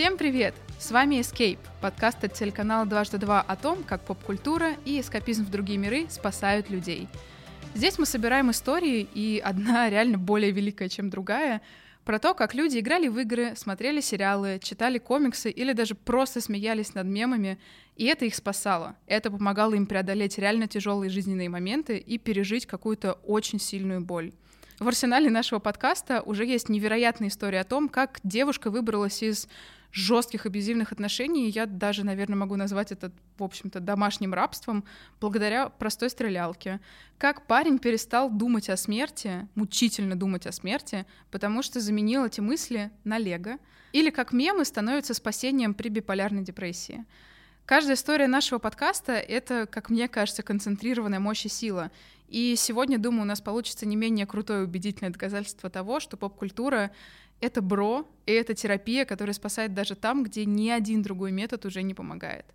Всем привет! С вами Escape, подкаст от телеканала «Дважды два» о том, как поп-культура и эскапизм в другие миры спасают людей. Здесь мы собираем истории, и одна реально более великая, чем другая, про то, как люди играли в игры, смотрели сериалы, читали комиксы или даже просто смеялись над мемами, и это их спасало. Это помогало им преодолеть реально тяжелые жизненные моменты и пережить какую-то очень сильную боль. В арсенале нашего подкаста уже есть невероятная история о том, как девушка выбралась из жестких абьюзивных отношений. Я даже, наверное, могу назвать это, в общем-то, домашним рабством благодаря простой стрелялке. Как парень перестал думать о смерти, мучительно думать о смерти, потому что заменил эти мысли на лего. Или как мемы становятся спасением при биполярной депрессии. Каждая история нашего подкаста — это, как мне кажется, концентрированная мощь и сила. И сегодня, думаю, у нас получится не менее крутое убедительное доказательство того, что поп-культура это бро, и это терапия, которая спасает даже там, где ни один другой метод уже не помогает.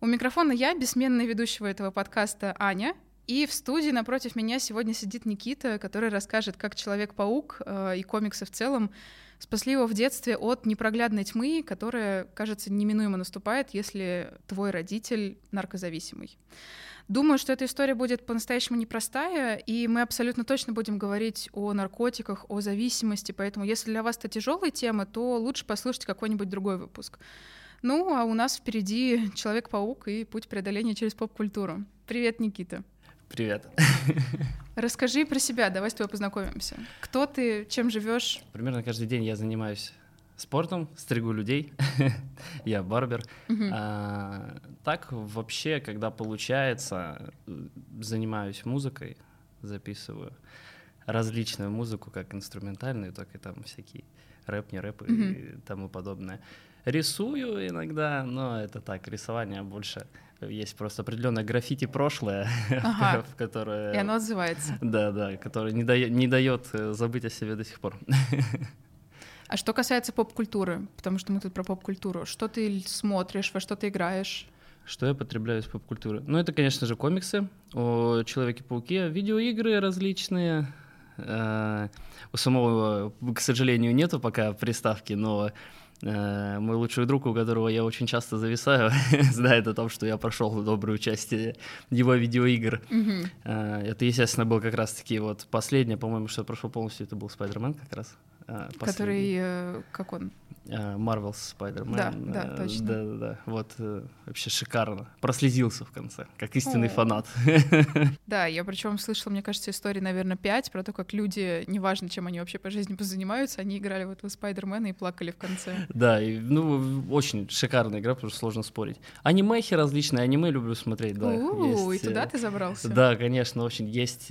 У микрофона я, бессменная ведущего этого подкаста Аня, и в студии напротив меня сегодня сидит Никита, который расскажет, как Человек-паук э, и комиксы в целом спасли его в детстве от непроглядной тьмы, которая, кажется, неминуемо наступает, если твой родитель наркозависимый. Думаю, что эта история будет по-настоящему непростая, и мы абсолютно точно будем говорить о наркотиках, о зависимости, поэтому если для вас это тяжелая тема, то лучше послушать какой-нибудь другой выпуск. Ну, а у нас впереди Человек-паук и путь преодоления через поп-культуру. Привет, Никита. Привет. Расскажи про себя, давай с тобой познакомимся. Кто ты, чем живешь? Примерно каждый день я занимаюсь спортом, стригу людей. я барбер. А, так вообще, когда получается, занимаюсь музыкой, записываю различную музыку, как инструментальную, так и там всякие рэп, не рэп и тому подобное. Рисую иногда, но это так, рисование больше есть просто определенное граффити прошлое, ага. в которое... И оно отзывается. Да, да, которое не дает, не дает э, забыть о себе до сих пор. А что касается поп-культуры, потому что мы тут про поп-культуру, что ты смотришь, во что ты играешь? Что я потребляю из поп-культуры? Ну, это, конечно же, комиксы о Человеке-пауке, видеоигры различные. Э, у самого, к сожалению, нету пока приставки, но мой лучший друг, у которого я очень часто зависаю, знает о том, что я прошел добрую часть его видеоигр. Mm-hmm. Это, естественно, был как раз-таки вот последнее, по-моему, что я прошел полностью, это был Спайдермен как раз. А, Который, э, как он? Marvel Spider-Man. Да, да, э, точно. Да, да, да. Вот э, вообще шикарно. Прослезился в конце, как истинный О. фанат. Да, я причем слышала, мне кажется, истории, наверное, пять про то, как люди, неважно, чем они вообще по жизни занимаются, они играли в этого Спайдермена и плакали в конце. Да, и, ну, очень шикарная игра, потому что сложно спорить. Анимехи различные, аниме люблю смотреть, да. У, и туда ты забрался? Да, конечно, очень. Есть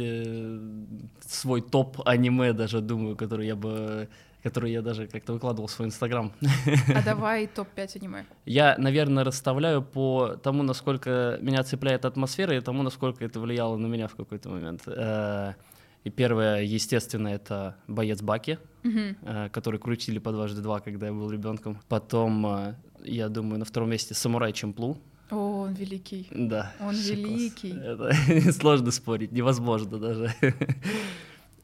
свой топ аниме даже, думаю, который я бы который я даже как-то выкладывал в свой инстаграм. А давай топ-5 аниме. Я, наверное, расставляю по тому, насколько меня цепляет атмосфера и тому, насколько это влияло на меня в какой-то момент. Э, и первое, естественно, это «Боец Баки», угу. который крутили по дважды два, когда я был ребенком. Потом, э, я думаю, на втором месте «Самурай Чемплу», о, он великий. Да. Он великий. Это сложно спорить, невозможно даже.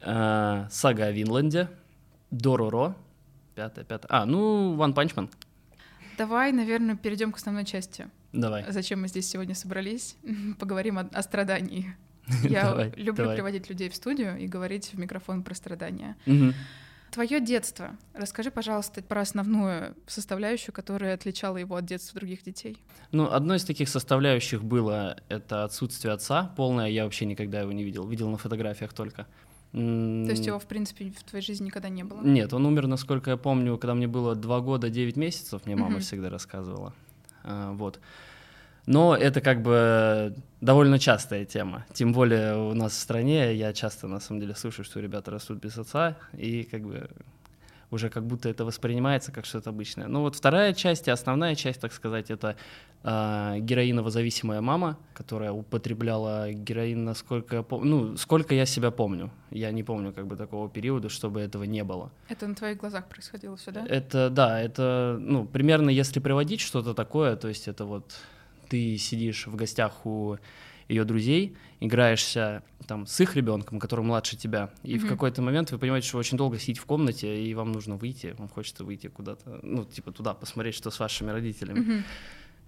Сага о Винланде. Дороро. Пятое, пятое. А, ну, One Punch Man. Давай, наверное, перейдем к основной части. Давай. Зачем мы здесь сегодня собрались? Поговорим о, о страдании. Я давай, люблю давай. приводить людей в студию и говорить в микрофон про страдания. Угу. Твое детство. Расскажи, пожалуйста, про основную составляющую, которая отличала его от детства других детей. Ну, одной из таких составляющих было это отсутствие отца полное. Я вообще никогда его не видел. Видел на фотографиях только. То есть его, в принципе, в твоей жизни никогда не было? Нет, он умер, насколько я помню, когда мне было 2 года 9 месяцев, мне мама mm-hmm. всегда рассказывала. А, вот. Но это как бы довольно частая тема. Тем более у нас в стране я часто, на самом деле, слышу, что ребята растут без отца, и как бы уже как будто это воспринимается как что-то обычное. Ну вот вторая часть и основная часть, так сказать, это э, героиново-зависимая мама, которая употребляла героин, насколько я помню, ну, сколько я себя помню. Я не помню как бы такого периода, чтобы этого не было. Это на твоих глазах происходило все, да? Это, да, это, ну, примерно если приводить что-то такое, то есть это вот ты сидишь в гостях у ее друзей, играешься там с их ребенком, который младше тебя, и mm-hmm. в какой-то момент вы понимаете, что очень долго сидеть в комнате, и вам нужно выйти, вам хочется выйти куда-то, ну, типа туда, посмотреть, что с вашими родителями.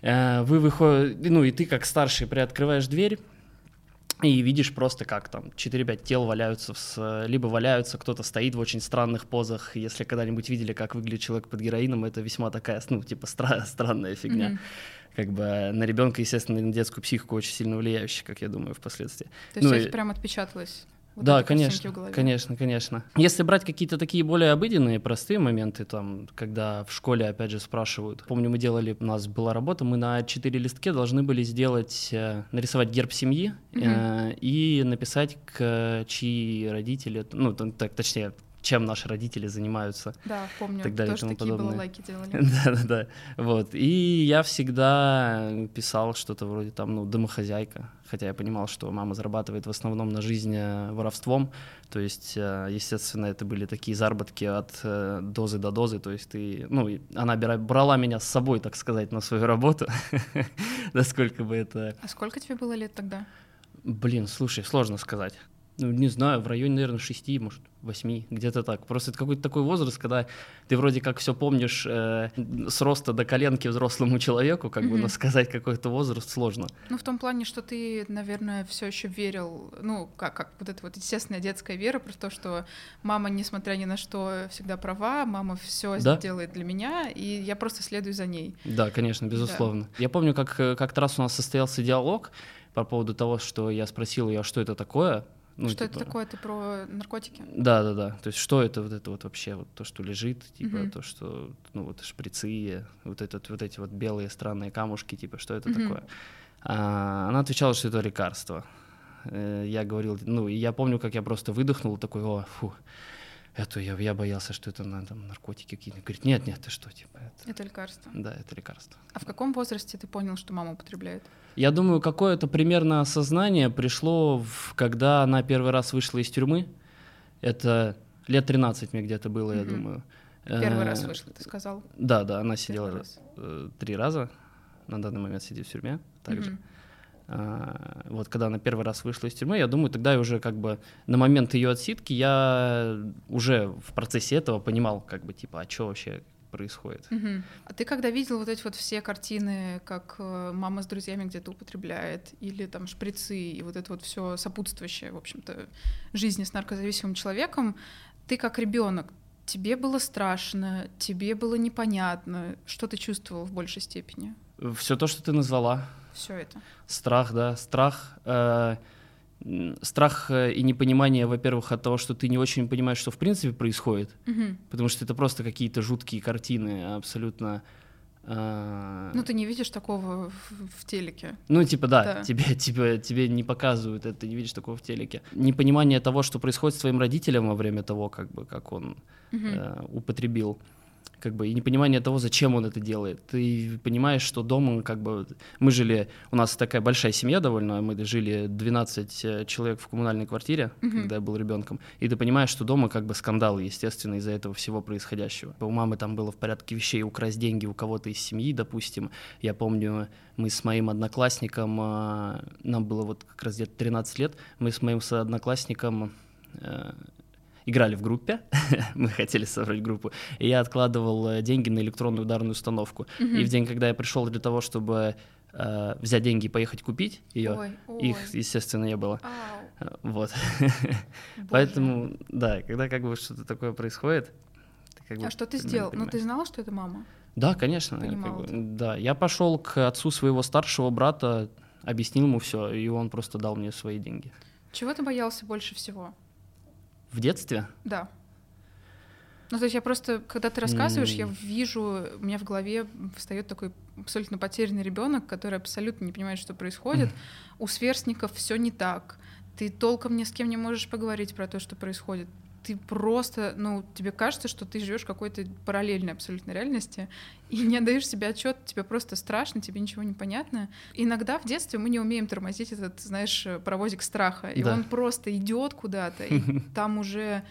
Mm-hmm. Вы выходите, ну, и ты как старший приоткрываешь дверь, и видишь просто, как там 4-5 тел валяются, в, либо валяются, кто-то стоит в очень странных позах. Если когда-нибудь видели, как выглядит человек под героином, это весьма такая, ну, типа, стра- странная фигня. Mm-hmm. Как бы на ребенка, естественно, на детскую психику очень сильно влияющая, как я думаю, впоследствии. То есть ну, и... прям отпечаталось? Вот да, конечно, конечно, конечно. Если брать какие-то такие более обыденные, простые моменты, там, когда в школе, опять же, спрашивают, помню, мы делали, у нас была работа, мы на четыре листке должны были сделать, э, нарисовать герб семьи угу. э, и написать, к чьи родители, ну, так, точнее, чем наши родители занимаются. Да, помню, так далее, тоже такие подобное. лайки делали. Да-да-да, вот. И я всегда писал что-то вроде там, ну, домохозяйка, хотя я понимал, что мама зарабатывает в основном на жизнь э, воровством, то есть, э, естественно, это были такие заработки от э, дозы до дозы, то есть ты, ну, она брала меня с собой, так сказать, на свою работу, насколько бы это... А сколько тебе было лет тогда? Блин, слушай, сложно сказать ну, не знаю, в районе, наверное, шести, может, восьми, где-то так. Просто это какой-то такой возраст, когда ты вроде как все помнишь э, с роста до коленки взрослому человеку, как mm-hmm. бы, но сказать какой-то возраст сложно. Ну, в том плане, что ты, наверное, все еще верил, ну, как, как вот эта вот естественная детская вера, про то, что мама, несмотря ни на что, всегда права, мама все да? делает для меня, и я просто следую за ней. Да, конечно, безусловно. Да. Я помню, как э, как-то раз у нас состоялся диалог по поводу того, что я спросил ее, а что это такое, ну, что типа... это такое? Это про наркотики? Да, да, да. То есть что это вот это вот вообще вот то, что лежит, типа угу. то, что ну вот шприцы, вот этот вот эти вот белые странные камушки, типа что это угу. такое? А, она отвечала, что это лекарство. Э, я говорил, ну и я помню, как я просто выдохнул такой, о, фу, это я, я боялся, что это на, там, наркотики какие-то. Говорит, нет, нет, ты что, типа это. Это лекарство. Да, это лекарство. А в каком возрасте ты понял, что мама употребляет? Я думаю, какое-то примерно осознание пришло, в, когда она первый раз вышла из тюрьмы. Это лет 13 мне где-то было, mm-hmm. я думаю. Первый э, раз вышла, ты сказал? Да, да, она сидела раз. Э, три раза. На данный момент сидит в тюрьме также. Mm-hmm. А, вот когда она первый раз вышла из тюрьмы, я думаю, тогда уже как бы на момент ее отсидки я уже в процессе этого понимал, как бы типа, а что вообще происходит. Угу. А ты когда видел вот эти вот все картины, как э, мама с друзьями где-то употребляет, или там шприцы, и вот это вот все сопутствующее, в общем-то, жизни с наркозависимым человеком, ты как ребенок, тебе было страшно, тебе было непонятно, что ты чувствовал в большей степени? Все то, что ты назвала. Все это. Страх, да, страх. Э, страх э, и непонимание, во-первых, от того, что ты не очень понимаешь, что в принципе происходит, угу. потому что это просто какие-то жуткие картины, абсолютно. Э... Ну ты не видишь такого в, в телеке. Ну типа да, да. Тебе, тебе, тебе не показывают это, ты не видишь такого в телеке. Непонимание того, что происходит с твоим родителем во время того, как бы как он угу. э, употребил как бы, и непонимание того, зачем он это делает. Ты понимаешь, что дома, как бы, мы жили, у нас такая большая семья довольно, мы жили 12 э, человек в коммунальной квартире, mm-hmm. когда я был ребенком, и ты понимаешь, что дома как бы скандал, естественно, из-за этого всего происходящего. У мамы там было в порядке вещей украсть деньги у кого-то из семьи, допустим. Я помню, мы с моим одноклассником, э, нам было вот как раз где-то 13 лет, мы с моим одноклассником э, играли в группе, мы хотели собрать группу, и я откладывал э, деньги на электронную ударную установку. Mm-hmm. И в день, когда я пришел для того, чтобы э, взять деньги и поехать купить ее, ой, ой. их, естественно, не было. Ау. Э, вот. Поэтому, да, когда как бы что-то такое происходит. Как бы, а что ты сделал? Ну, ты знала, что это мама? Да, конечно. Как бы, да, я пошел к отцу своего старшего брата, объяснил ему все, и он просто дал мне свои деньги. Чего ты боялся больше всего? В детстве? Да. Ну, то есть я просто, когда ты рассказываешь, mm. я вижу, у меня в голове встает такой абсолютно потерянный ребенок, который абсолютно не понимает, что происходит. Mm. У сверстников все не так. Ты толком ни с кем не можешь поговорить про то, что происходит. Ты просто, ну, тебе кажется, что ты живешь в какой-то параллельной абсолютно реальности и не отдаешь себе отчет, тебе просто страшно, тебе ничего не понятно. Иногда в детстве мы не умеем тормозить этот, знаешь, паровозик страха, и да. он просто идет куда-то, и там уже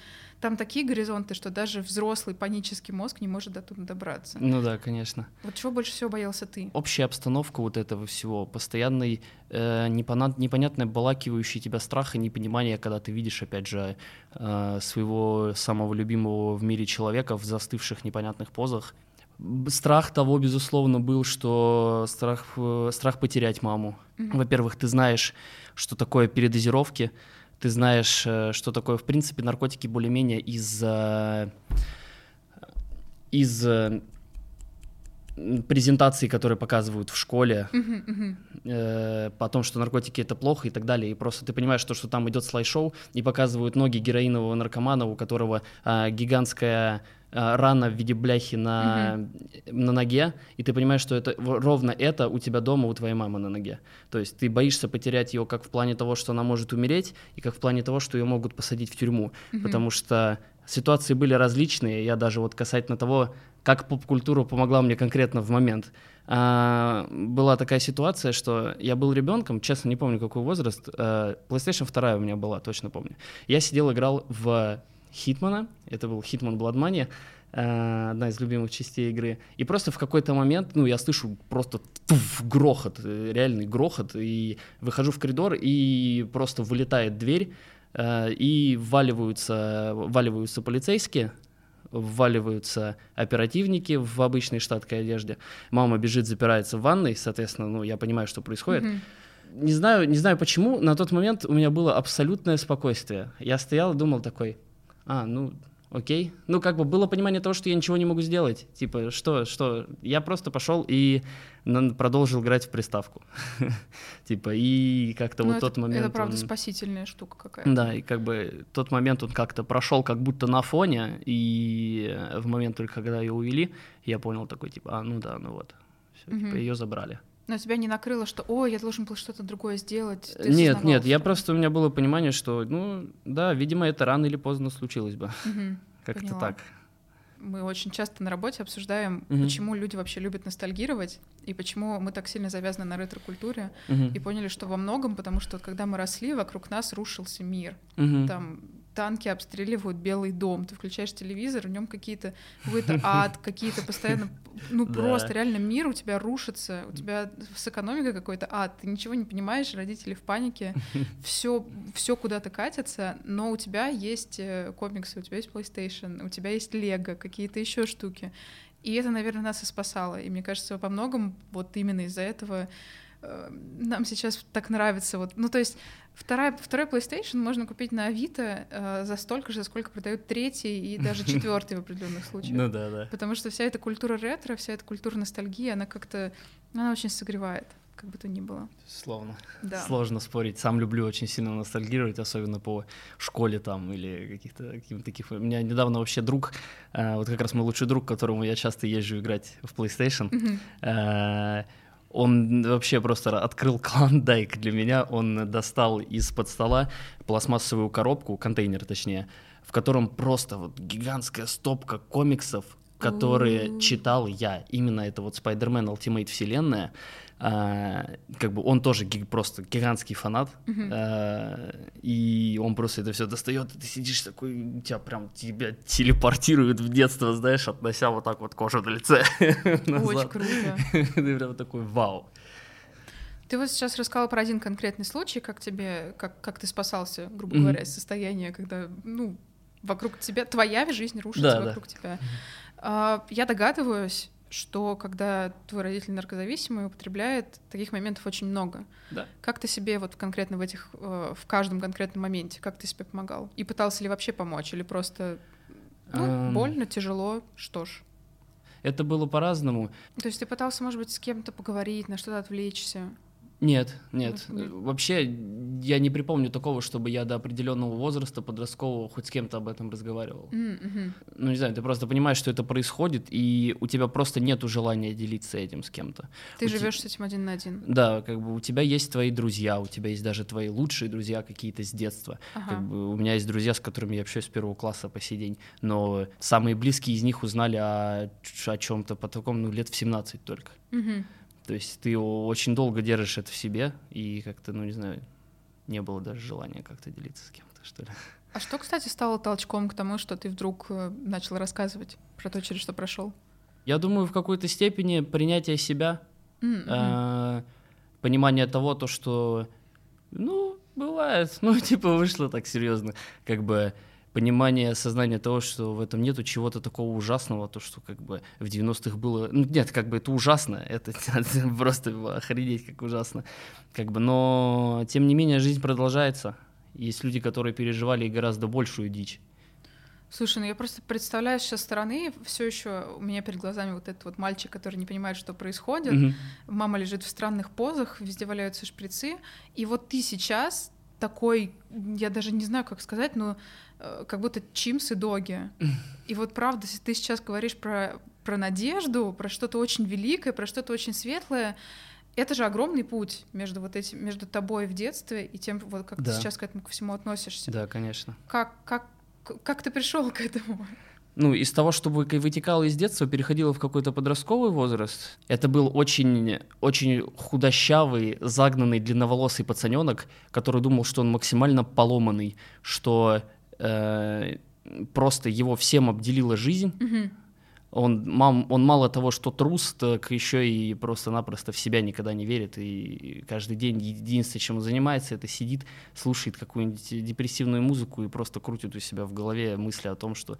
там такие горизонты, что даже взрослый панический мозг не может до туда добраться. Ну да, конечно. Вот чего больше всего боялся ты? Общая обстановка вот этого всего, постоянный э, непонят, непонятный обволакивающий тебя страх и непонимание, когда ты видишь, опять же, э, своего самого любимого в мире человека в застывших непонятных позах. Страх того, безусловно, был, что страх, э, страх потерять маму. Mm-hmm. Во-первых, ты знаешь, что такое передозировки, ты знаешь, э, что такое, в принципе, наркотики более-менее из, э, из э, презентаций, которые показывают в школе, uh-huh, uh-huh. Э, по том, что наркотики это плохо и так далее. И просто ты понимаешь, что, что там идет слайд-шоу и показывают ноги героинового наркомана, у которого э, гигантская рана в виде бляхи на, mm-hmm. на ноге, и ты понимаешь, что это ровно это у тебя дома, у твоей мамы на ноге. То есть ты боишься потерять ее как в плане того, что она может умереть, и как в плане того, что ее могут посадить в тюрьму. Mm-hmm. Потому что ситуации были различные. Я даже вот касательно того, как поп-культура помогла мне конкретно в момент. А, была такая ситуация, что я был ребенком, честно не помню какой возраст, а, PlayStation 2 у меня была, точно помню. Я сидел, играл в Хитмана, это был Хитман Бладмания, э, одна из любимых частей игры. И просто в какой-то момент, ну, я слышу просто туф, грохот, э, реальный грохот, и выхожу в коридор, и просто вылетает дверь, э, и вваливаются, вваливаются полицейские, вваливаются оперативники в обычной штаткой одежде. Мама бежит, запирается в ванной, соответственно, ну, я понимаю, что происходит. Mm-hmm. Не знаю, не знаю почему, на тот момент у меня было абсолютное спокойствие. Я стоял и думал такой, а, ну, окей. Ну, как бы было понимание того, что я ничего не могу сделать. Типа, что, что? Я просто пошел и продолжил играть в приставку. типа, и как-то вот тот момент... Это, правда, спасительная штука какая-то. Да, и как бы тот момент он как-то прошел как будто на фоне, и в момент только когда ее увели, я понял такой, типа, а, ну да, ну вот. Все, типа, ее забрали. Но тебя не накрыло, что, ой, я должен был что-то другое сделать? Ты нет, нет, я просто, у меня было понимание, что, ну, да, видимо, это рано или поздно случилось бы. Угу, Как-то так. Мы очень часто на работе обсуждаем, угу. почему люди вообще любят ностальгировать, и почему мы так сильно завязаны на ретро-культуре, угу. и поняли, что во многом, потому что вот, когда мы росли, вокруг нас рушился мир. Угу. Там танки обстреливают Белый дом, ты включаешь телевизор, в нем какие-то какой-то ад, какие-то постоянно, ну просто реально мир у тебя рушится, у тебя с экономикой какой-то ад, ты ничего не понимаешь, родители в панике, все все куда-то катится, но у тебя есть э, комиксы, у тебя есть PlayStation, у тебя есть Лего, какие-то еще штуки, и это, наверное, нас и спасало, и мне кажется, во многом вот именно из-за этого нам сейчас так нравится вот, ну то есть Вторая, второй PlayStation можно купить на Авито э, за столько же, сколько продают третий и даже четвертый в определенных случаях. Ну да, да. Потому что вся эта культура ретро, вся эта культура ностальгии, она как-то, она очень согревает, как бы то ни было. Словно. Да. Сложно спорить. Сам люблю очень сильно ностальгировать, особенно по школе там или каких-то каких-то таких. У меня недавно вообще друг, э, вот как раз мой лучший друг, которому я часто езжу играть в PlayStation. Э, он вообще просто открыл клондайк для меня. Он достал из-под стола пластмассовую коробку, контейнер точнее, в котором просто вот гигантская стопка комиксов, которые читал я. Именно это вот Spider-Man Ultimate вселенная. А, как бы он тоже гиг, просто гигантский фанат, uh-huh. а, и он просто это все достает, и ты сидишь такой, тебя прям тебя телепортирует в детство, знаешь, относя вот так вот кожу на лице. Очень круто. Ты прям такой, вау. Ты вот сейчас рассказал про один конкретный случай, как тебе, как, как ты спасался, грубо mm-hmm. говоря, из состояния, когда, ну, вокруг тебя, твоя жизнь рушится да, вокруг да. тебя. А, я догадываюсь, что когда твой родитель наркозависимый употребляет, таких моментов очень много. Да. Как ты себе вот конкретно в этих, э, в каждом конкретном моменте, как ты себе помогал? И пытался ли вообще помочь, или просто ну, um... больно, тяжело, что ж? Это было по-разному. То есть ты пытался, может быть, с кем-то поговорить, на что-то отвлечься? Нет, нет. Вообще я не припомню такого, чтобы я до определенного возраста подросткового хоть с кем-то об этом разговаривал. Mm-hmm. Ну, не знаю, ты просто понимаешь, что это происходит, и у тебя просто нет желания делиться этим с кем-то. Ты живешь те... с этим один на один. Да, как бы у тебя есть твои друзья, у тебя есть даже твои лучшие друзья какие-то с детства. Ага. Как бы у меня есть друзья, с которыми я общаюсь с первого класса по сей день, но самые близкие из них узнали о, о чем-то по такому, ну, лет в 17 только. Mm-hmm. То есть ты очень долго держишь это в себе, и как-то, ну, не знаю, не было даже желания как-то делиться с кем-то, что ли. А что, кстати, стало толчком к тому, что ты вдруг э, начал рассказывать про то, через что прошел? Я думаю, в какой-то степени принятие себя, Mm-hmm. э, понимание того, то, что, ну, бывает, ну, типа, вышло так серьезно, как бы понимание, осознание того, что в этом нету чего-то такого ужасного, то, что как бы в 90-х было... Ну, нет, как бы это ужасно, это просто охренеть как ужасно. Как бы, но, тем не менее, жизнь продолжается. Есть люди, которые переживали гораздо большую дичь. Слушай, ну я просто представляю со стороны, все еще у меня перед глазами вот этот вот мальчик, который не понимает, что происходит. Мгм. Мама лежит в странных позах, везде валяются шприцы. И вот ты сейчас такой, я даже не знаю, как сказать, но э, как будто чимс и доги. И вот правда, если ты сейчас говоришь про, про надежду, про что-то очень великое, про что-то очень светлое, это же огромный путь между вот этим, между тобой в детстве и тем, вот как Да. ты сейчас к этому ко всему относишься. Да, конечно. Как, как, как ты пришел к этому? Ну, из того, что вы- вытекало из детства, переходило в какой-то подростковый возраст. Это был очень, очень худощавый, загнанный, длинноволосый пацаненок, который думал, что он максимально поломанный, что э, просто его всем обделила жизнь. Мгм. Он, мам, он мало того, что трус, так еще и просто-напросто в себя никогда не верит. И каждый день единственное, чем он занимается, это сидит, слушает какую-нибудь депрессивную музыку и просто крутит у себя в голове мысли о том, что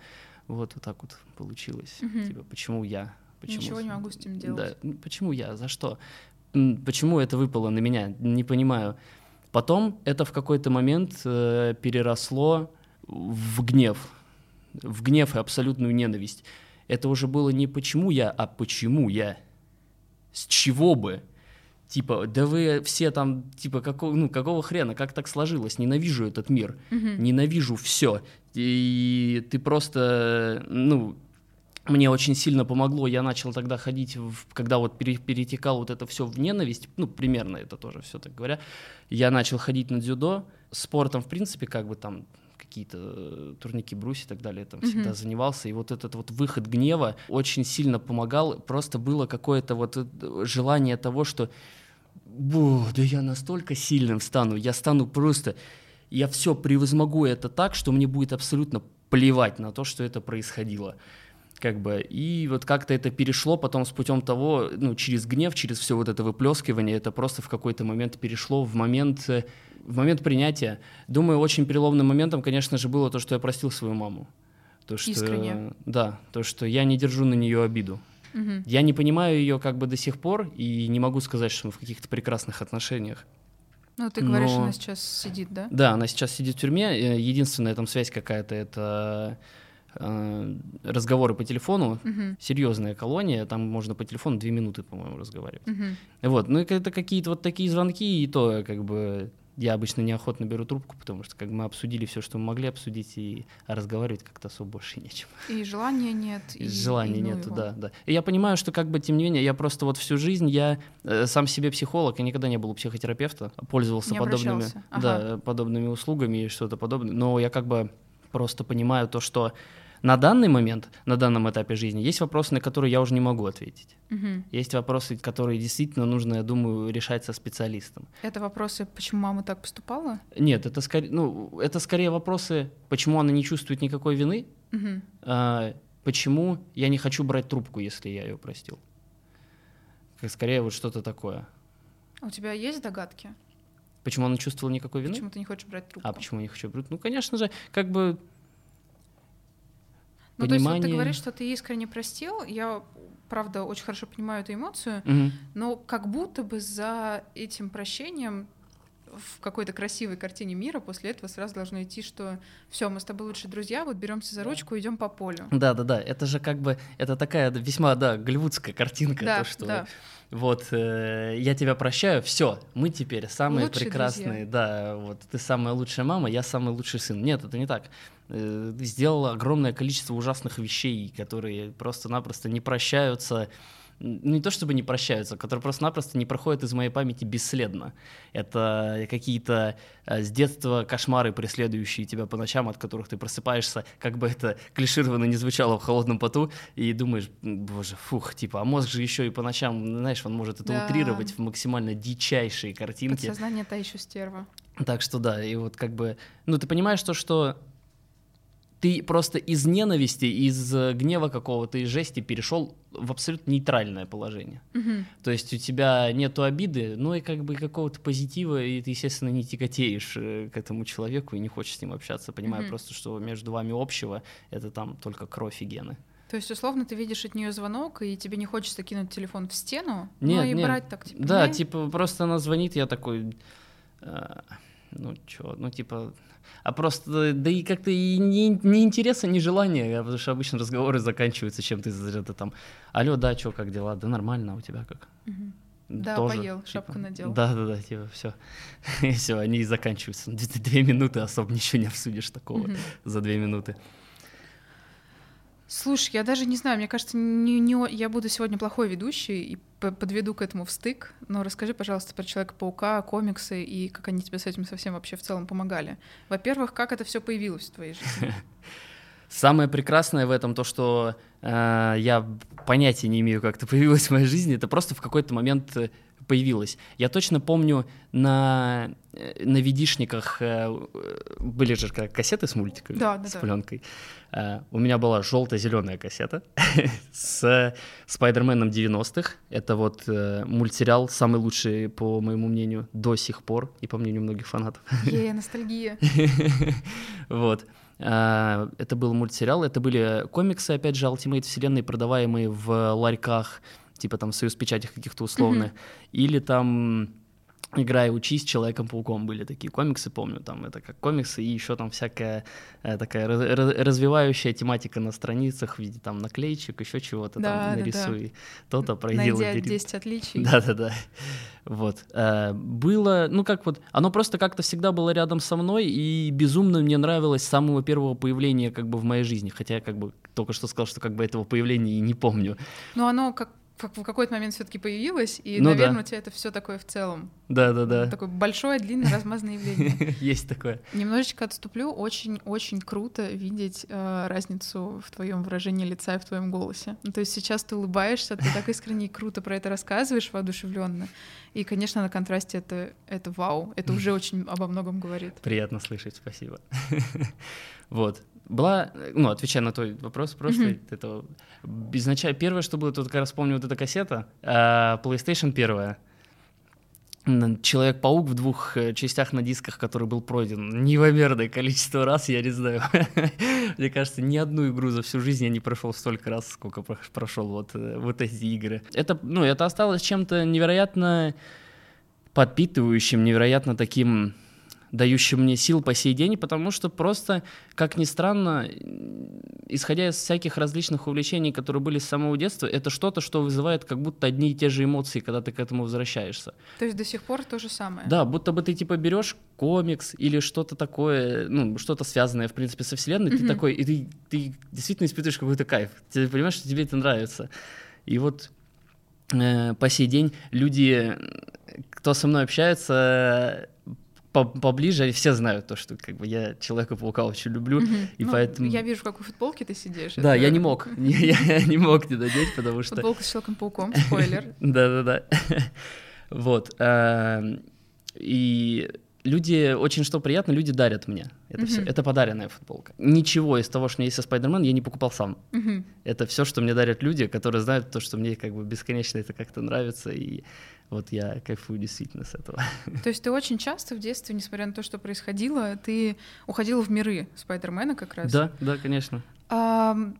вот, вот так вот получилось. Мгм. Типа, почему я? Почему? Ничего не могу с этим делать. Да, почему я? За что? Почему это выпало на меня? Не понимаю. Потом это в какой-то момент э, переросло в гнев. В гнев и абсолютную ненависть. Это уже было не почему я, а почему я. С чего бы? Типа, да вы все там, типа, какого, ну, какого хрена, как так сложилось? Ненавижу этот мир Мгм. ненавижу все. И ты просто, ну, мне очень сильно помогло. Я начал тогда ходить, в- когда вот пере- перетекал вот это все в ненависть, ну, примерно это тоже все так говоря. Я начал ходить на дзюдо. Спортом, в принципе, как бы там какие-то э, турники, брусья и так далее, там Мгм. всегда занимался. И вот этот вот выход гнева очень сильно помогал. Просто было какое-то вот э, желание того, что «Бу, да я настолько сильным стану, я стану просто, я все превозмогу это так, что мне будет абсолютно плевать на то, что это происходило. Как бы, и вот как-то это перешло потом с путем того, ну, через гнев, через все вот это выплескивание, это просто в какой-то момент перешло в момент, в момент принятия. Думаю, очень переломным моментом, конечно же, было то, что я простил свою маму. То, что, Искренне. Да, то, что я не держу на нее обиду. Я не понимаю ее как бы до сих пор и не могу сказать, что мы в каких-то прекрасных отношениях. Ну, ты говоришь, Но- она сейчас сидит, да? Да, она сейчас сидит в тюрьме. э, Единственная там связь какая-то это э, разговоры по телефону. Мгм. Серьезная колония, там можно по телефону две минуты, по-моему, разговаривать. Мгм. Вот, ну это какие-то вот такие звонки, и то как бы я обычно неохотно беру трубку, потому что как мы обсудили все, что мы могли обсудить, и разговаривать как-то особо больше нечем. И желания нет. И, Желания и ну нету, его. да, да. И я понимаю, что как бы тем не менее, я просто вот всю жизнь я э, сам себе психолог, я никогда не был у психотерапевта, пользовался Не подобными, обращался, да, подобными услугами и что-то подобное. Но я как бы просто понимаю то, что на данный момент, на данном этапе жизни, есть вопросы, на которые я уже не могу ответить. Мгм. Есть вопросы, которые действительно нужно, я думаю, решать со специалистом. Это вопросы, почему мама так поступала? Нет, это скорее, ну, это скорее вопросы, почему она не чувствует никакой вины, Мгм. а, почему я не хочу брать трубку, если я ее простил. Скорее вот что-то такое. А у тебя есть догадки? Почему она не чувствовала никакой вины? Почему ты не хочешь брать трубку? А почему не хочу брать? Ну, конечно же, как бы Ну, то есть вот ты понимание- говоришь, что ты искренне простил. Я, правда, очень хорошо понимаю эту эмоцию, мгм. но как будто бы за этим прощением в какой-то красивой картине мира после этого сразу должно идти, что все, мы с тобой лучшие друзья, вот беремся за ручку, идем по полю. Да, да, да. Это же как бы это такая весьма, да, голливудская картинка, Да, то, что да. вот э, я тебя прощаю, все, мы теперь самые Лучшие прекрасные, да, вот ты самая лучшая мама, я самый лучший сын. Нет, это не так. Э, сделала огромное количество ужасных вещей, которые просто-напросто не прощаются. Ну, не то чтобы не прощаются, которые просто-напросто не проходят из моей памяти бесследно. Это какие-то э, с детства кошмары, преследующие тебя по ночам, от которых ты просыпаешься, как бы это клишированно не звучало в холодном поту, и думаешь, «М, боже, фух, типа, а мозг же еще и по ночам, знаешь, он может это Да. утрировать в максимально дичайшие картинки. Подсознание та еще стерва. Так что да, и вот как бы, ну ты понимаешь то, что ты просто из ненависти, из э, гнева какого-то, из жести перешел в абсолютно нейтральное положение. Мгм. То есть у тебя нету обиды, ну и как бы какого-то позитива, и ты, естественно, не тяготеешь э, к этому человеку и не хочешь с ним общаться, понимая Мгм. просто, что между вами общего это там только кровь и гены. То есть, условно, ты видишь от нее звонок, и тебе не хочется кинуть телефон в стену, Нет, но и нет. брать так, типа, Да, «Не». типа просто она звонит, я такой, э, ну чё, ну типа, а просто, да и как-то и не, не интереса, не желания, а потому что обычно разговоры заканчиваются чем-то из разряда там, алло, да, чё, как дела, да нормально, а у тебя как? Мгм. Да, Тоже, поел, типа, шапку надел. Да, да, да, типа, все. И все, они и заканчиваются. Две, две минуты особо ничего не обсудишь такого Мгм. за две минуты. Слушай, я даже не знаю, мне кажется, не, не я буду сегодня плохой ведущей и подведу к этому в стык. Но расскажи, пожалуйста, про Человека-паука, комиксы и как они тебе с этим совсем вообще в целом помогали. Во-первых, как это все появилось в твоей жизни? Самое прекрасное в этом то, что э, я понятия не имею, как это появилось в моей жизни. Это просто в какой-то момент появилось. Я точно помню на э, на видишниках э, были же кассеты с мультиками, Да, да, с да. пленкой. Э, у меня была желто-зеленая кассета с Спайдерменом 90-х. Это вот мультсериал самый лучший, по моему мнению, до сих пор и по мнению многих фанатов. Е, ностальгия. Вот. Это был мультсериал, это были комиксы, опять же, Ultimate вселенной, продаваемые в ларьках, типа там Союз печатях каких-то условных, или там Играй, учись, Человеком-пауком были такие комиксы, помню, там это как комиксы, и еще там всякая э, такая раз- раз- развивающая тематика на страницах в виде там наклеечек, еще чего-то Да, да, там да. нарисуй то-то, пройди Найди лабиринт. 10 отличий. Да-да-да. Вот. Э, Было, ну как вот, оно просто как-то всегда было рядом со мной, и безумно мне нравилось с самого первого появления как бы в моей жизни. Хотя я как бы только что сказал, что как бы этого появления и не помню. Но оно как, как в какой-то момент все-таки появилось, и, Ну да. наверное, у тебя это все такое в целом. Да-да-да. Такое большое, длинное, размазанное явление. Есть такое. Немножечко отступлю. Очень-очень круто видеть э, разницу в твоем выражении лица и в твоем голосе. Ну, то есть сейчас ты улыбаешься, ты так искренне и круто про это рассказываешь, воодушевленно. И, конечно, на контрасте это, это вау. Это уже очень обо многом говорит. Приятно слышать, спасибо. Вот. Была, ну, отвечая на твой вопрос, просто Мгм. это изначально первое, что было, то как раз помню вот эта кассета, а, PlayStation первая. Человек-паук в двух э, частях на дисках, который был пройден неимоверное количество раз, я не знаю. Мне кажется, ни одну игру за всю жизнь я не прошел столько раз, сколько про- прошел вот, э, вот эти игры. Это, ну, это осталось чем-то невероятно подпитывающим, невероятно таким дающим мне сил по сей день, потому что просто, как ни странно, исходя из всяких различных увлечений, которые были с самого детства, это что-то, что вызывает как будто одни и те же эмоции, когда ты к этому возвращаешься. То есть до сих пор то же самое. Да, будто бы ты типа берешь комикс или что-то такое, ну, что-то связанное, в принципе, со вселенной, ты Мгм. такой, и ты, ты действительно испытываешь какой-то кайф. Ты понимаешь, что тебе это нравится. И вот э, по сей день люди, кто со мной общается, поближе, все знают то, что как бы я Человека-паука очень люблю, Мгм. и Ну, поэтому... Я вижу, в какой футболке ты сидишь. Да, Это я не мог, я не мог не надеть, потому что... Футболка с Человеком-пауком, спойлер. Да-да-да. Вот. эм, И люди, очень что приятно, люди дарят мне это все. Мгм. Это подаренная футболка. Ничего из того, что у меня есть со Спайдермен, я не покупал сам. Мгм. Это все, что мне дарят люди, которые знают то, что мне как бы бесконечно это как-то нравится, и вот я кайфую действительно с этого. То есть ты очень часто в детстве, несмотря на то, что происходило, ты уходила в миры Спайдермена как раз. Да, да, конечно. Ам,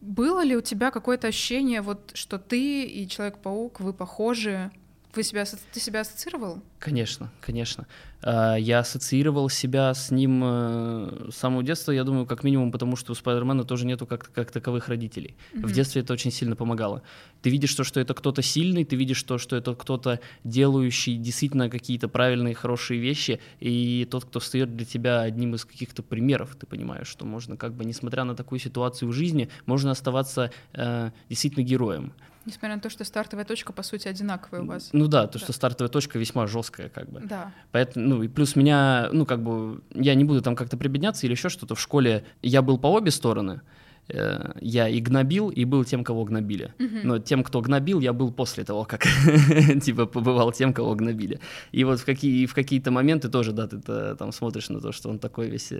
было ли у тебя какое-то ощущение, вот, что ты и Человек-паук, вы похожи? Вы себя, ты себя ассоциировал? Конечно, конечно. А, Я ассоциировал себя с ним э, с самого детства, я думаю, как минимум, потому что у Спайдермена тоже нету как, как таковых родителей. В Мгм. детстве это очень сильно помогало. Ты видишь то, что это кто-то сильный, ты видишь то, что это кто-то делающий действительно какие-то правильные, хорошие вещи, и тот, кто встает для тебя одним из каких-то примеров, ты понимаешь, что можно как бы, несмотря на такую ситуацию в жизни, можно оставаться э, действительно героем. Несмотря на то, что стартовая точка, по сути, одинаковая у вас. Ну да, то, Да. что стартовая точка весьма жесткая, как бы. Да. Поэтому, ну, и плюс меня, ну, как бы, я не буду там как-то прибедняться или еще что-то. В школе я был по обе стороны. э, я и гнобил, и был тем, кого гнобили. Мгм. Но тем, кто гнобил, я был после того, как типа побывал тем, кого гнобили. И вот в, какие, в какие-то моменты тоже, да, ты э, там смотришь на то, что он такой весь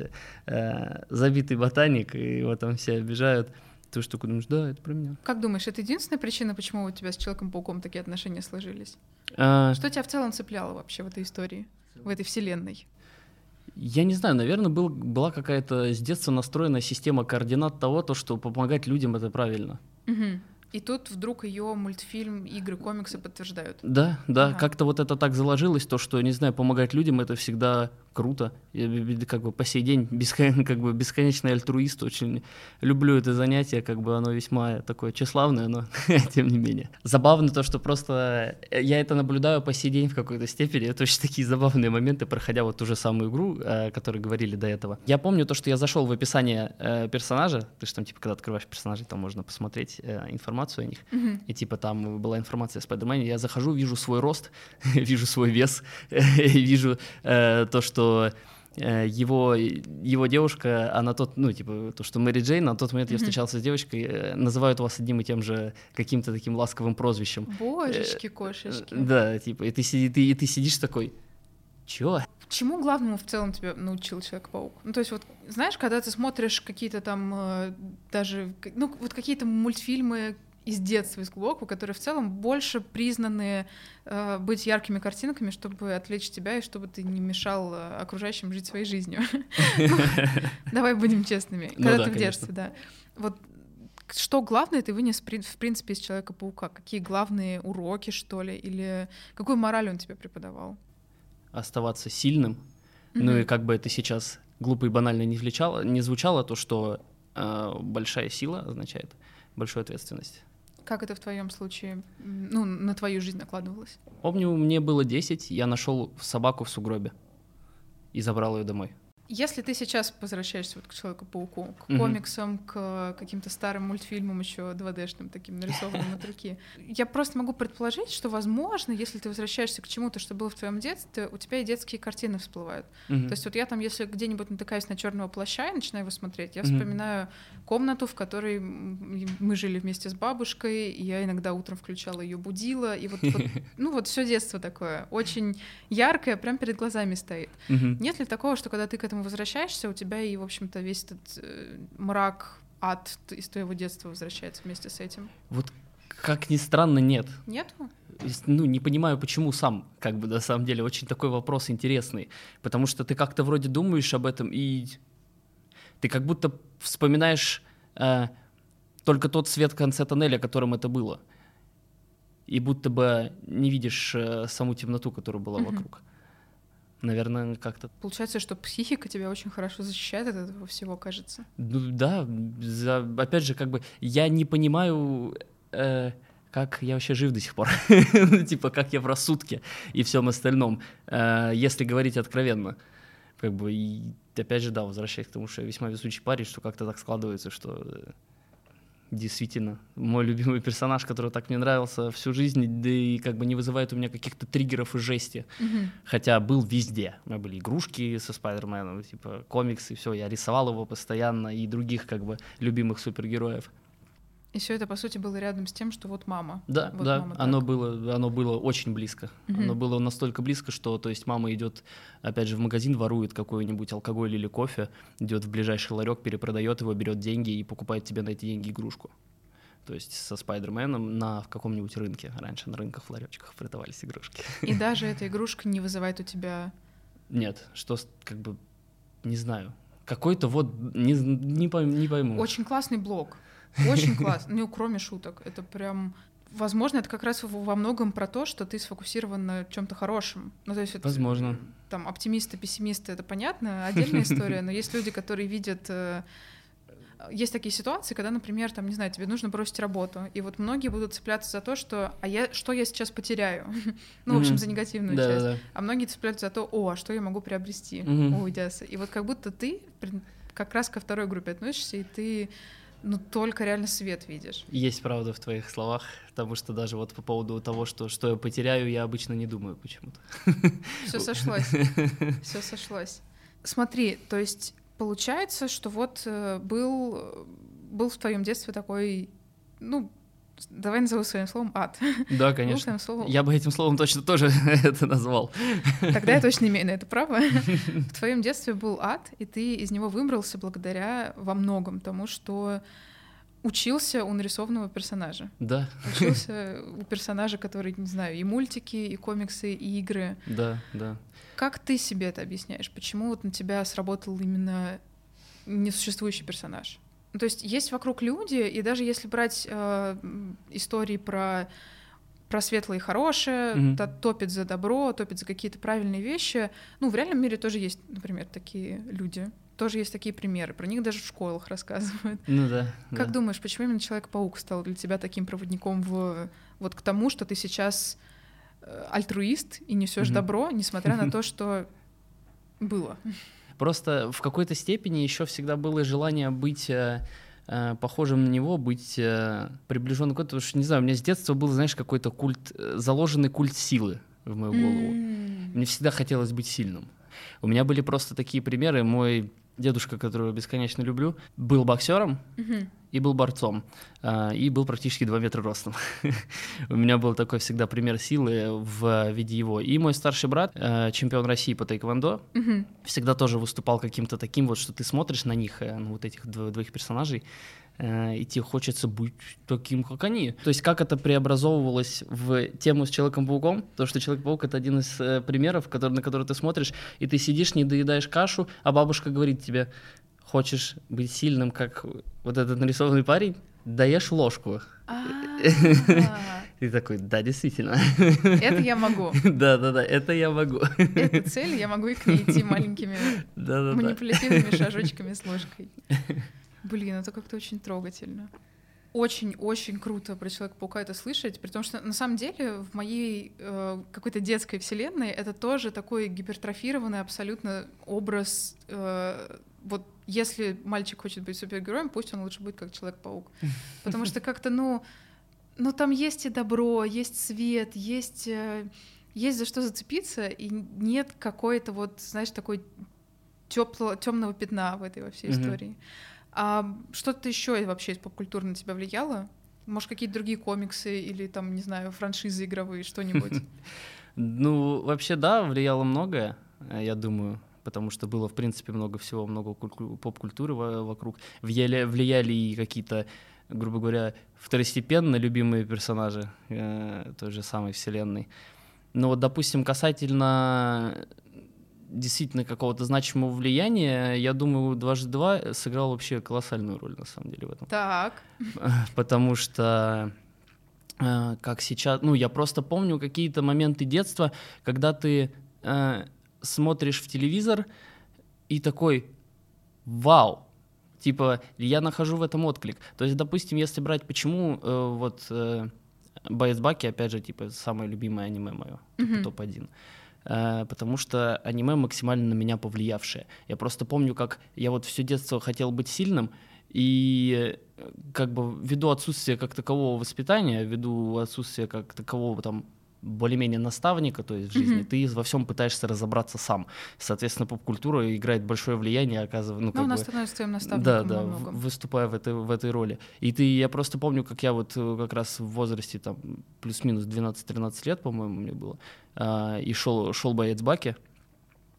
э, забитый ботаник, и его там все обижают. Ты уж такой думаешь, да, это про меня. Как думаешь, это единственная причина, почему у тебя с Человеком-пауком такие отношения сложились? А, Что тебя в целом цепляло вообще в этой истории, в этой вселенной? Я не знаю, наверное, был, была какая-то с детства настроенная система координат того, то, что помогать людям это правильно. Мгм. И тут вдруг ее мультфильм, игры, комиксы подтверждают. Да, да, Ага. как-то вот это так заложилось, то, что, не знаю, помогать людям это всегда круто. Я как бы по сей день бескон- как бы бесконечный альтруист, очень люблю это занятие, как бы оно весьма такое тщеславное, но тем не менее. Забавно то, что просто э, я это наблюдаю по сей день в какой-то степени, это очень такие забавные моменты, проходя вот ту же самую игру, э, о которой говорили до этого. Я помню то, что я зашел в описание э, персонажа, ты же там, типа, когда открываешь персонажей, там можно посмотреть э, информацию о них, Мгм. и типа там была информация о Спайдермене, я захожу, вижу свой рост, вижу свой вес, вижу э, то, что э, его, его девушка, она тот, ну, типа, то, что Мэри Джейн, на тот момент я Мгм. встречался с девочкой, э, называют вас одним и тем же каким-то таким ласковым прозвищем. Божечки, кошечки. Э, Да, типа, и ты, си- ты, и ты сидишь такой, чё? Чему главному в целом тебя научил Человек-паук? Ну, то есть вот, знаешь, когда ты смотришь какие-то там даже, ну, вот какие-то мультфильмы из детства, из глубокого, которые в целом больше признаны э, быть яркими картинками, чтобы отвлечь тебя и чтобы ты не мешал э, окружающим жить своей жизнью. Ну, Давай будем честными. Ну Когда да, ты в детстве, да. Вот что главное ты вынес, в принципе, из Человека-паука? Какие главные уроки, что ли? Или какую мораль он тебе преподавал? Оставаться сильным, Ну и как бы это сейчас глупо и банально не, звучало, не звучало, то что э, большая сила означает большую ответственность. Как это в твоем случае, ну, на твою жизнь накладывалось? Помню, мне было 10, я нашел собаку в сугробе и забрал ее домой. Если ты сейчас возвращаешься вот к Человеку-пауку, к Мгм. комиксам, к каким-то старым мультфильмам еще 2D-шным, таким нарисованным от руки, я просто могу предположить, что, возможно, если ты возвращаешься к чему-то, что было в твоем детстве, у тебя и детские картины всплывают. Мгм. То есть вот я там, если где-нибудь натыкаюсь на черного плаща и начинаю его смотреть, я Мгм. вспоминаю комнату, в которой мы жили вместе с бабушкой, и я иногда утром включала ее, будила, и вот, вот, ну вот все детство такое, очень яркое, прям перед глазами стоит. Мгм. Нет ли такого, что когда ты к этому возвращаешься, у тебя и, в общем-то, весь этот э, мрак, ад из твоего детства возвращается вместе с этим? Вот как ни странно, нет. Нету? Есть, Ну, не понимаю, почему сам, как бы, на самом деле, очень такой вопрос интересный. Потому что ты как-то вроде думаешь об этом, и ты как будто вспоминаешь э, только тот свет в конце тоннеля, которым это было. И будто бы не видишь э, саму темноту, которая была Мгм. вокруг. Наверное, как-то Получается, что психика тебя очень хорошо защищает от этого всего, кажется. Ну да, за- опять же, как бы я не понимаю, э, как я вообще жив до сих пор. Ну, Типа, как я в рассудке и всем остальном, э, если говорить откровенно. Как бы, и опять же, да, возвращаясь к тому, что я весьма везучий парень, что как-то так складывается, что э, действительно мой любимый персонаж, который так мне нравился всю жизнь, да и как бы не вызывает у меня каких-то триггеров и жести. Мгм. Хотя был везде. У меня были игрушки со Спайдерменом, типа комиксы, все. Я рисовал его постоянно и других как бы любимых супергероев. И все это, по сути, было рядом с тем, что вот мама. Да, Вот да, мама оно так. было, оно было очень близко. Мгм. Оно было настолько близко, что, то есть, мама идет, опять же, в магазин, ворует какой-нибудь алкоголь или кофе, идет в ближайший ларек, перепродает его, берет деньги и покупает тебе на эти деньги игрушку. То есть со Спайдерменом на в каком-нибудь рынке. Раньше на рынках, в ларечках продавались игрушки. И даже эта игрушка не вызывает у тебя... Нет, что как бы не знаю. Какой-то вот не, не, пойм- не пойму. Очень классный блог. Очень классный. Ну, кроме шуток. Это прям... Возможно, это как раз во многом про то, что ты сфокусирован на чем-то хорошем. Ну, то есть это, Возможно. там оптимисты, пессимисты, это понятно, отдельная история, но есть люди, которые видят... э, Есть такие ситуации, когда, например, там, не знаю, тебе нужно бросить работу, и вот многие будут цепляться за то, что, а я, что я сейчас потеряю? Ну, в общем, за негативную Да, часть. да. А многие цепляются за то, о, а что я могу приобрести, уйдя. И вот как будто ты как раз ко второй группе относишься, и ты ну только реально свет видишь. Есть правда в твоих словах, потому что даже вот по поводу того, что, что я потеряю, я обычно не думаю почему-то. Все сошлось. Все сошлось. Смотри, то есть получается, что вот э, был был в твоем детстве такой, ну, давай назову своим словом ад. Да, конечно. Словом... Я бы этим словом точно тоже это назвал. Тогда я точно имею на это право. В твоем детстве был ад, и ты из него выбрался благодаря во многом тому, что учился у нарисованного персонажа. Да. Учился у персонажа, который, не знаю, и мультики, и комиксы, и игры. Да, да. Как ты себе это объясняешь? Почему вот на тебя сработал именно несуществующий персонаж? То есть есть вокруг люди, и даже если брать э, истории про про светлое и хорошее, mm-hmm. топит за добро, топит за какие-то правильные вещи. Ну, в реальном мире тоже есть, например, такие люди. Тоже есть такие примеры. Про них даже в школах рассказывают. Ну да. Как да. думаешь, почему именно Человек-паук стал для тебя таким проводником в вот к тому, что ты сейчас э, альтруист и несешь mm-hmm. добро, несмотря на то, что было? Просто в какой-то степени еще всегда было желание быть э, э, похожим на него, быть э, приближенным к этому, потому что, не знаю, у меня с детства был, знаешь, какой-то культ, э, заложенный культ силы в мою голову. Mm. Мне всегда хотелось быть сильным. У меня были просто такие примеры. Мой дедушка, которого бесконечно люблю, был боксером mm-hmm. и был борцом, а, и был практически 2 метра ростом. У меня был такой всегда пример силы в виде его. И мой старший брат, э, чемпион России по тайквондо, mm-hmm. всегда тоже выступал каким-то таким вот, что ты смотришь на них, э, ну, вот этих двоих персонажей, и тебе хочется быть таким, как они. То есть как это преобразовывалось в тему с Человеком-пауком? То, что Человек-паук — это один из э, примеров, который, на который ты смотришь, и ты сидишь, не доедаешь кашу, а бабушка говорит тебе, хочешь быть сильным, как вот этот нарисованный парень? Даешь ложку. Ты такой, да, действительно. Это я могу. Да, да, да, это я могу. Это цель, я могу и к ней идти маленькими манипулятивными шажочками с ложкой. Блин, это как-то очень трогательно. Очень-очень круто про Человека-паука это слышать, потому что на самом деле в моей э, какой-то детской вселенной это тоже такой гипертрофированный абсолютно образ. Э, вот если мальчик хочет быть супергероем, пусть он лучше будет как Человек-паук. Потому что как-то, ну, ну там есть и добро, есть свет, есть, э, есть за что зацепиться, и нет какой-то вот, знаешь, такой теплого, темного пятна в этой во всей mm-hmm. истории. А что-то еще вообще из поп-культуры на тебя влияло? Может, какие-то другие комиксы или там, не знаю, франшизы игровые, что-нибудь? Ну, вообще, да, влияло многое, э, я думаю, потому что было, в принципе, много всего, много поп-культуры вокруг. Влияли, и какие-то, грубо говоря, второстепенно любимые персонажи э, той же самой вселенной. Но допустим, касательно действительно какого-то значимого влияния, я думаю, дважды два сыграл вообще колоссальную роль, на самом деле, в этом. Так. Потому что э, как сейчас, ну, я просто помню какие-то моменты детства, когда ты э, смотришь в телевизор и такой, вау, типа, я нахожу в этом отклик. То есть, допустим, если брать, почему э, вот э, Боец Баки, опять же, типа, самое любимое аниме мое, mm-hmm. топ-1. Э, потому что аниме максимально на меня повлиявшее. Я просто помню, как я вот все детство хотел быть сильным, и э, как бы ввиду отсутствия как такового воспитания, ввиду отсутствия как такового там более-менее наставника, то есть в жизни, mm-hmm. ты во всем пытаешься разобраться сам. Соответственно, поп-культура играет большое влияние, оказывает. Ну, ну она бы, становится твоим наставником. Да, да, выступая в этой, в этой роли. И ты, я просто помню, как я вот э, как раз в возрасте там плюс-минус 12-13 лет, по-моему, мне было, э, и шел, шел боец Баки,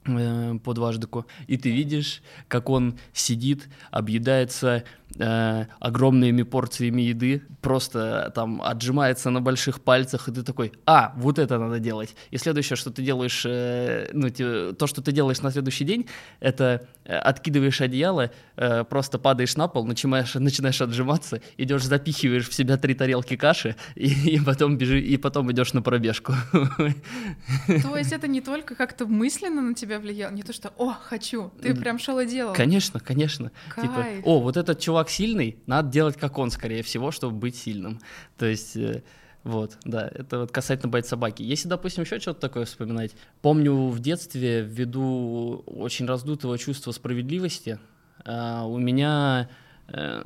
э, по дваждыку, и ты видишь, как он сидит, объедается э, огромными порциями еды, просто там отжимается на больших пальцах, и ты такой, а, вот это надо делать. И следующее, что ты делаешь, э, ну, те, то, что ты делаешь на следующий день, это э, откидываешь одеяло, э, просто падаешь на пол, начинаешь, начинаешь отжиматься, идешь, запихиваешь в себя три тарелки каши, и, и потом бежи, и потом идешь на пробежку. То есть это не только как-то мысленно на тебя влияло, не то, что, о, хочу, ты прям шел и делал. Конечно, конечно. Типа, о, вот этот чувак чувак сильный, надо делать как он, скорее всего, чтобы быть сильным. То есть... Э, вот, да, это вот касательно бойца собаки. Если, допустим, еще что-то такое вспоминать, помню в детстве, ввиду очень раздутого чувства справедливости, э, у меня э,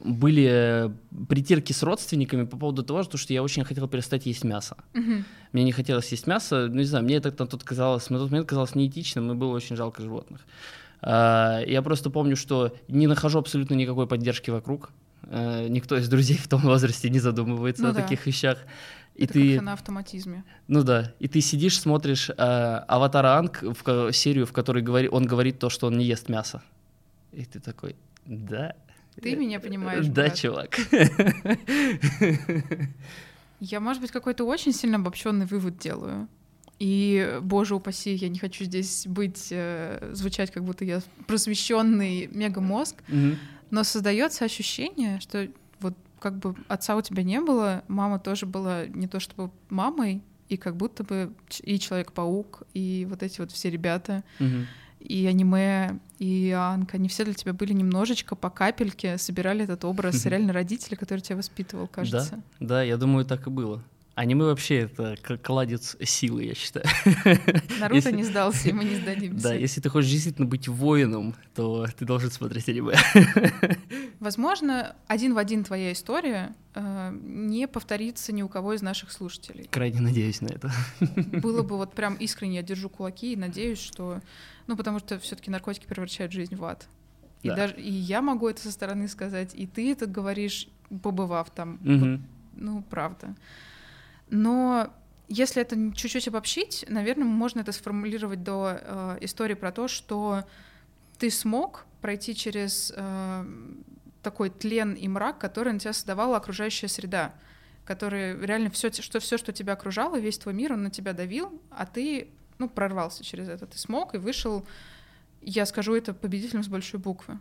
были притирки с родственниками по поводу того, что я очень хотел перестать есть мясо. Угу. Мне не хотелось есть мясо, ну не знаю, мне это на тот казалось, на тот момент казалось неэтичным, и было очень жалко животных. А, я просто помню, что не нахожу абсолютно никакой поддержки вокруг. А, никто из друзей в том возрасте не задумывается ну, о да. таких вещах. И Это ты на автоматизме. Ну да, и ты сидишь, смотришь э, Аватара Анг в серию, в которой говори, он говорит то, что он не ест мясо. И ты такой, да. Ты меня понимаешь. Да, брат. чувак. Я, может быть, какой-то очень сильно обобщенный вывод делаю. И, боже упаси, я не хочу здесь быть, э, звучать, как будто я просвещенный мегамозг, mm-hmm. но создается ощущение, что вот как бы отца у тебя не было, мама тоже была не то чтобы мамой, и как будто бы и Человек-паук, и вот эти вот все ребята, mm-hmm. и аниме, и Анка, они все для тебя были немножечко по капельке, собирали этот образ mm-hmm. реально родителя, который тебя воспитывал, кажется. Да, да, я думаю, так и было. Аниме вообще это кладец силы, я считаю. Наруто если... не сдался, и мы не сдадимся. Да, если ты хочешь действительно быть воином, то ты должен смотреть аниме. Возможно, один в один твоя история э, не повторится ни у кого из наших слушателей. Крайне надеюсь на это. Было бы вот прям искренне, я держу кулаки и надеюсь, что... Ну, потому что все таки наркотики превращают жизнь в ад. И, да. даже, и я могу это со стороны сказать, и ты это говоришь, побывав там. Угу. Ну, правда. Но если это чуть-чуть обобщить, наверное, можно это сформулировать до э, истории про то, что ты смог пройти через э, такой тлен и мрак, который на тебя создавала окружающая среда, который реально все, что все, что тебя окружало, весь твой мир, он на тебя давил, а ты, ну, прорвался через это, ты смог и вышел, я скажу это победителем с большой буквы.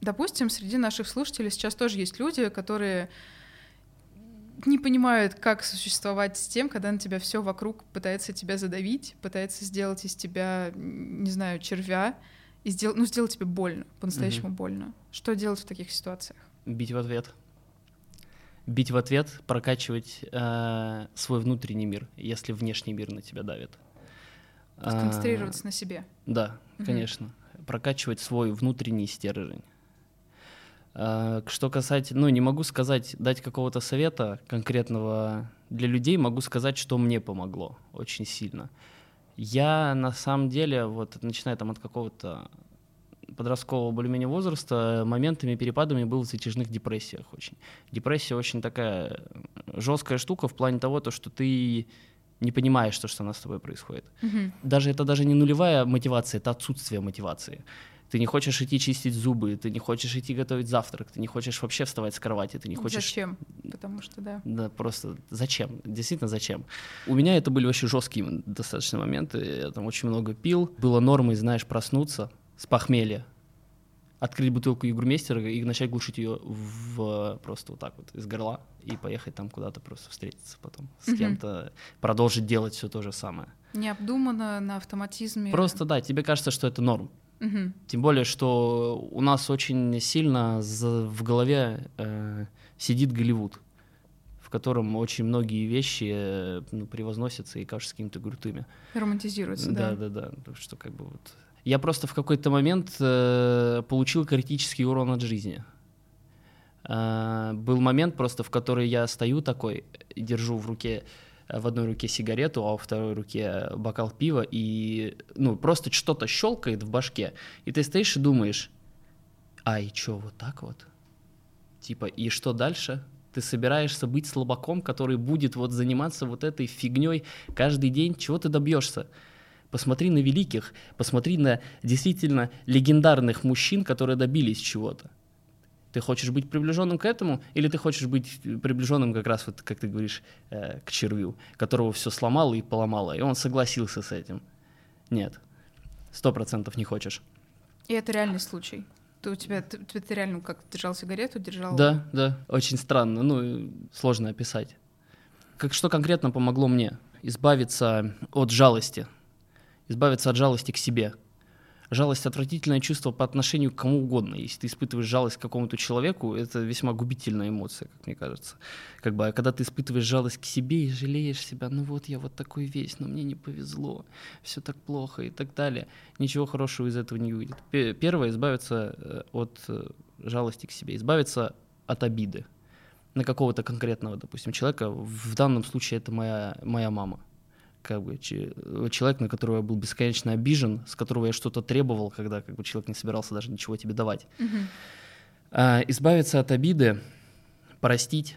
Допустим, среди наших слушателей сейчас тоже есть люди, которые не понимают, как существовать с тем, когда на тебя все вокруг пытается тебя задавить, пытается сделать из тебя, не знаю, червя, и сделать, ну, сделать тебе больно, по-настоящему угу. больно. Что делать в таких ситуациях? Бить в ответ. Бить в ответ, прокачивать э, свой внутренний мир, если внешний мир на тебя давит. Сконцентрироваться а, на себе. Да, угу. конечно. Прокачивать свой внутренний стержень. А, что касательно, ну, не могу сказать, дать какого-то совета конкретного для людей, могу сказать, что мне помогло очень сильно. Я на самом деле, вот начиная там от какого-то подросткового более-менее возраста, моментами, перепадами был в затяжных депрессиях очень. Депрессия очень такая жесткая штука в плане того, то, что ты не понимаешь, что, что у нас с тобой происходит. Mm-hmm. Даже это даже не нулевая мотивация, это отсутствие мотивации. Ты не хочешь идти чистить зубы, ты не хочешь идти готовить завтрак, ты не хочешь вообще вставать с кровати, ты не хочешь... Зачем? Потому что, да. Да, просто зачем? Действительно, зачем? У меня это были вообще жесткие достаточно моменты. Я там очень много пил. Было нормой, знаешь, проснуться с похмелья, открыть бутылку Югурмейстера и начать глушить ее в, просто вот так вот из горла и поехать там куда-то просто встретиться потом с mm-hmm. кем-то, продолжить делать все то же самое. Необдуманно, на автоматизме. Просто, да, тебе кажется, что это норм. Угу. Тем более, что у нас очень сильно в голове э, сидит Голливуд, в котором очень многие вещи э, ну, превозносятся и кажутся какими-то крутыми. Романтизируются, да. Да, да, да. Что как бы вот. Я просто в какой-то момент э, получил критический урон от жизни. Э, был момент просто, в который я стою такой, держу в руке в одной руке сигарету, а во второй руке бокал пива, и ну, просто что-то щелкает в башке, и ты стоишь и думаешь, а и чё, вот так вот? Типа, и что дальше? Ты собираешься быть слабаком, который будет вот заниматься вот этой фигней каждый день, чего ты добьешься? Посмотри на великих, посмотри на действительно легендарных мужчин, которые добились чего-то. Ты хочешь быть приближенным к этому, или ты хочешь быть приближенным как раз, вот, как ты говоришь, э, к червю, которого все сломало и поломало, и он согласился с этим? Нет, сто процентов не хочешь. И это реальный случай. Ты у тебя, ты, ты реально как держал сигарету, держал? Да, да, очень странно, ну сложно описать. Как что конкретно помогло мне избавиться от жалости, избавиться от жалости к себе? Жалость отвратительное чувство по отношению к кому угодно. Если ты испытываешь жалость к какому-то человеку, это весьма губительная эмоция, как мне кажется. Как бы, а когда ты испытываешь жалость к себе и жалеешь себя, ну вот я вот такой весь, но мне не повезло, все так плохо и так далее, ничего хорошего из этого не выйдет. Первое — избавиться э, от э, жалости к себе, избавиться от обиды на какого-то конкретного, допустим, человека. В данном случае это моя, моя мама как бы человек, на которого я был бесконечно обижен, с которого я что-то требовал, когда как бы человек не собирался даже ничего тебе давать. Мгм. А, избавиться от обиды, простить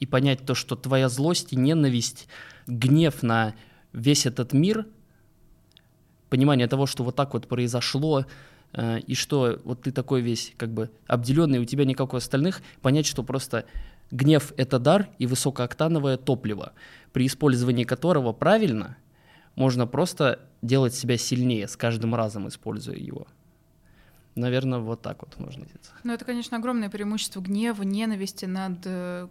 и понять то, что твоя злость и ненависть, гнев на весь этот мир, понимание того, что вот так вот произошло, э, и что вот ты такой весь как бы обделенный, у тебя никакой остальных, понять, что просто гнев — это дар и высокооктановое топливо, при использовании которого правильно можно просто делать себя сильнее, с каждым разом используя его. Наверное, вот так вот можно деться. Ну, это, конечно, огромное преимущество гнева, ненависти над э,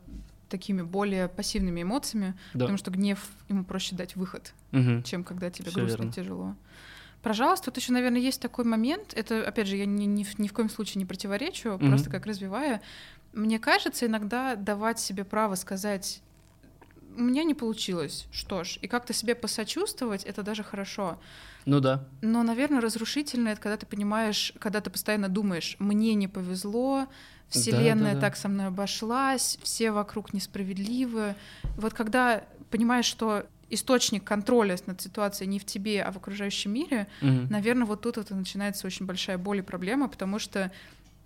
такими более пассивными эмоциями, Да. потому что гнев ему проще дать выход, Мгм. чем когда тебе Всё грустно, верно. тяжело. Пожалуйста, тут еще, наверное, есть такой момент. Это, опять же, я ни, ни в, ни в коем случае не противоречу, Мгм. просто как развивая. Мне кажется, иногда давать себе право сказать, у меня не получилось, что ж, и как-то себе посочувствовать, это даже хорошо. Ну да, Но, наверное, разрушительно это когда ты понимаешь, когда ты постоянно думаешь, мне не повезло, Вселенная Да-да-да. так со мной обошлась, все вокруг несправедливы. Вот когда понимаешь, что источник контроля над ситуацией не в тебе, а в окружающем мире, Мгм. наверное, вот тут это начинается очень большая боль и проблема, потому что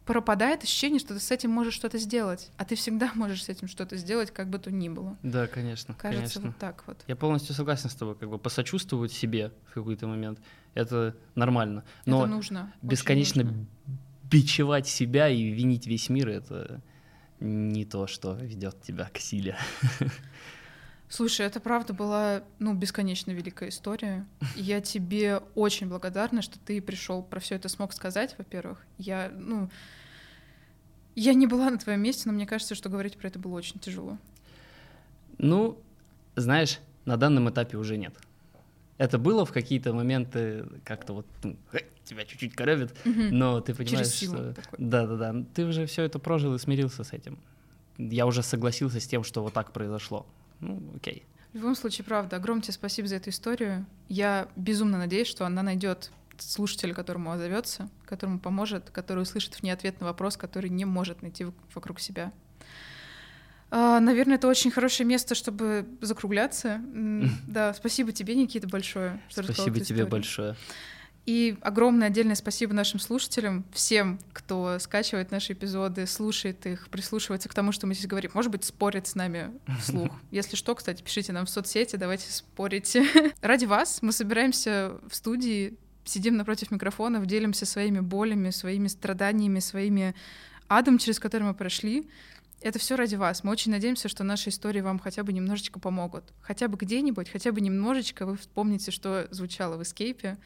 пропадает ощущение, что ты с этим можешь что-то сделать, а ты всегда можешь с этим что-то сделать, как бы то ни было. да, конечно, Кажется, конечно. вот так вот. Я полностью согласен с тобой, как бы посочувствовать себе в какой-то момент, это нормально. Но это нужно. бесконечно нужно. бичевать себя и винить весь мир, это не то, что ведет тебя к силе. Слушай, это правда была, ну, бесконечно великая история. Я тебе очень благодарна, что ты пришел про все это смог сказать, во-первых. Я, ну, я не была на твоем месте, но мне кажется, что говорить про это было очень тяжело. Ну, знаешь, на данном этапе уже нет. Это было в какие-то моменты как-то вот ну, тебя чуть-чуть коробит, но ты понимаешь, что... Да-да-да, ты уже все это прожил и смирился с этим. Я уже согласился с тем, что вот так произошло. Ну, окей. В любом случае, правда, огромное тебе спасибо за эту историю. Я безумно надеюсь, что она найдет слушателя, которому отзовется, которому поможет, который услышит в ней ответ на вопрос, который не может найти вокруг себя. А, Наверное, это очень хорошее место, чтобы закругляться. Да, спасибо тебе, Никита, большое, что Спасибо тебе историю. большое. И огромное отдельное спасибо нашим слушателям, всем, кто скачивает наши эпизоды, слушает их, прислушивается к тому, что мы здесь говорим. Может быть, спорит с нами вслух. Если что, кстати, пишите нам в соцсети, давайте спорить. Ради вас мы собираемся в студии, сидим напротив микрофонов, делимся своими болями, своими страданиями, своими адом, через который мы прошли. Это все ради вас. Мы очень надеемся, что наши истории вам хотя бы немножечко помогут. Хотя бы где-нибудь, хотя бы немножечко вы вспомните, что звучало в эскейпе,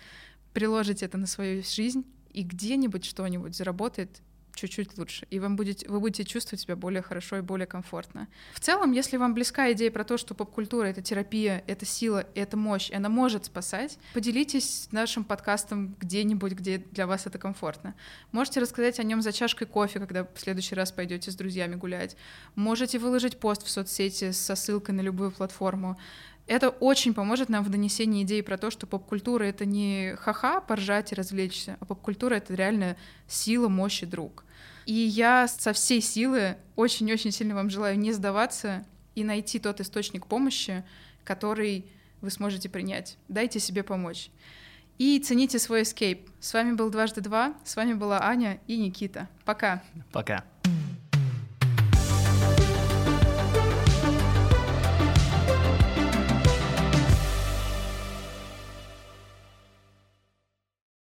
приложите это на свою жизнь, и где-нибудь что-нибудь заработает чуть-чуть лучше, и вам будет, вы будете чувствовать себя более хорошо и более комфортно. В целом, если вам близка идея про то, что поп-культура — это терапия, это сила, это мощь, и она может спасать, поделитесь нашим подкастом где-нибудь, где для вас это комфортно. Можете рассказать о нем за чашкой кофе, когда в следующий раз пойдете с друзьями гулять. Можете выложить пост в соцсети со ссылкой на любую платформу. Это очень поможет нам в донесении идеи про то, что поп-культура — это не ха-ха, поржать и развлечься, а поп-культура — это реально сила, мощь и друг. И я со всей силы очень-очень сильно вам желаю не сдаваться и найти тот источник помощи, который вы сможете принять. Дайте себе помочь. И цените свой эскейп. С вами был дважды два, с вами была Аня и Никита. Пока. Пока.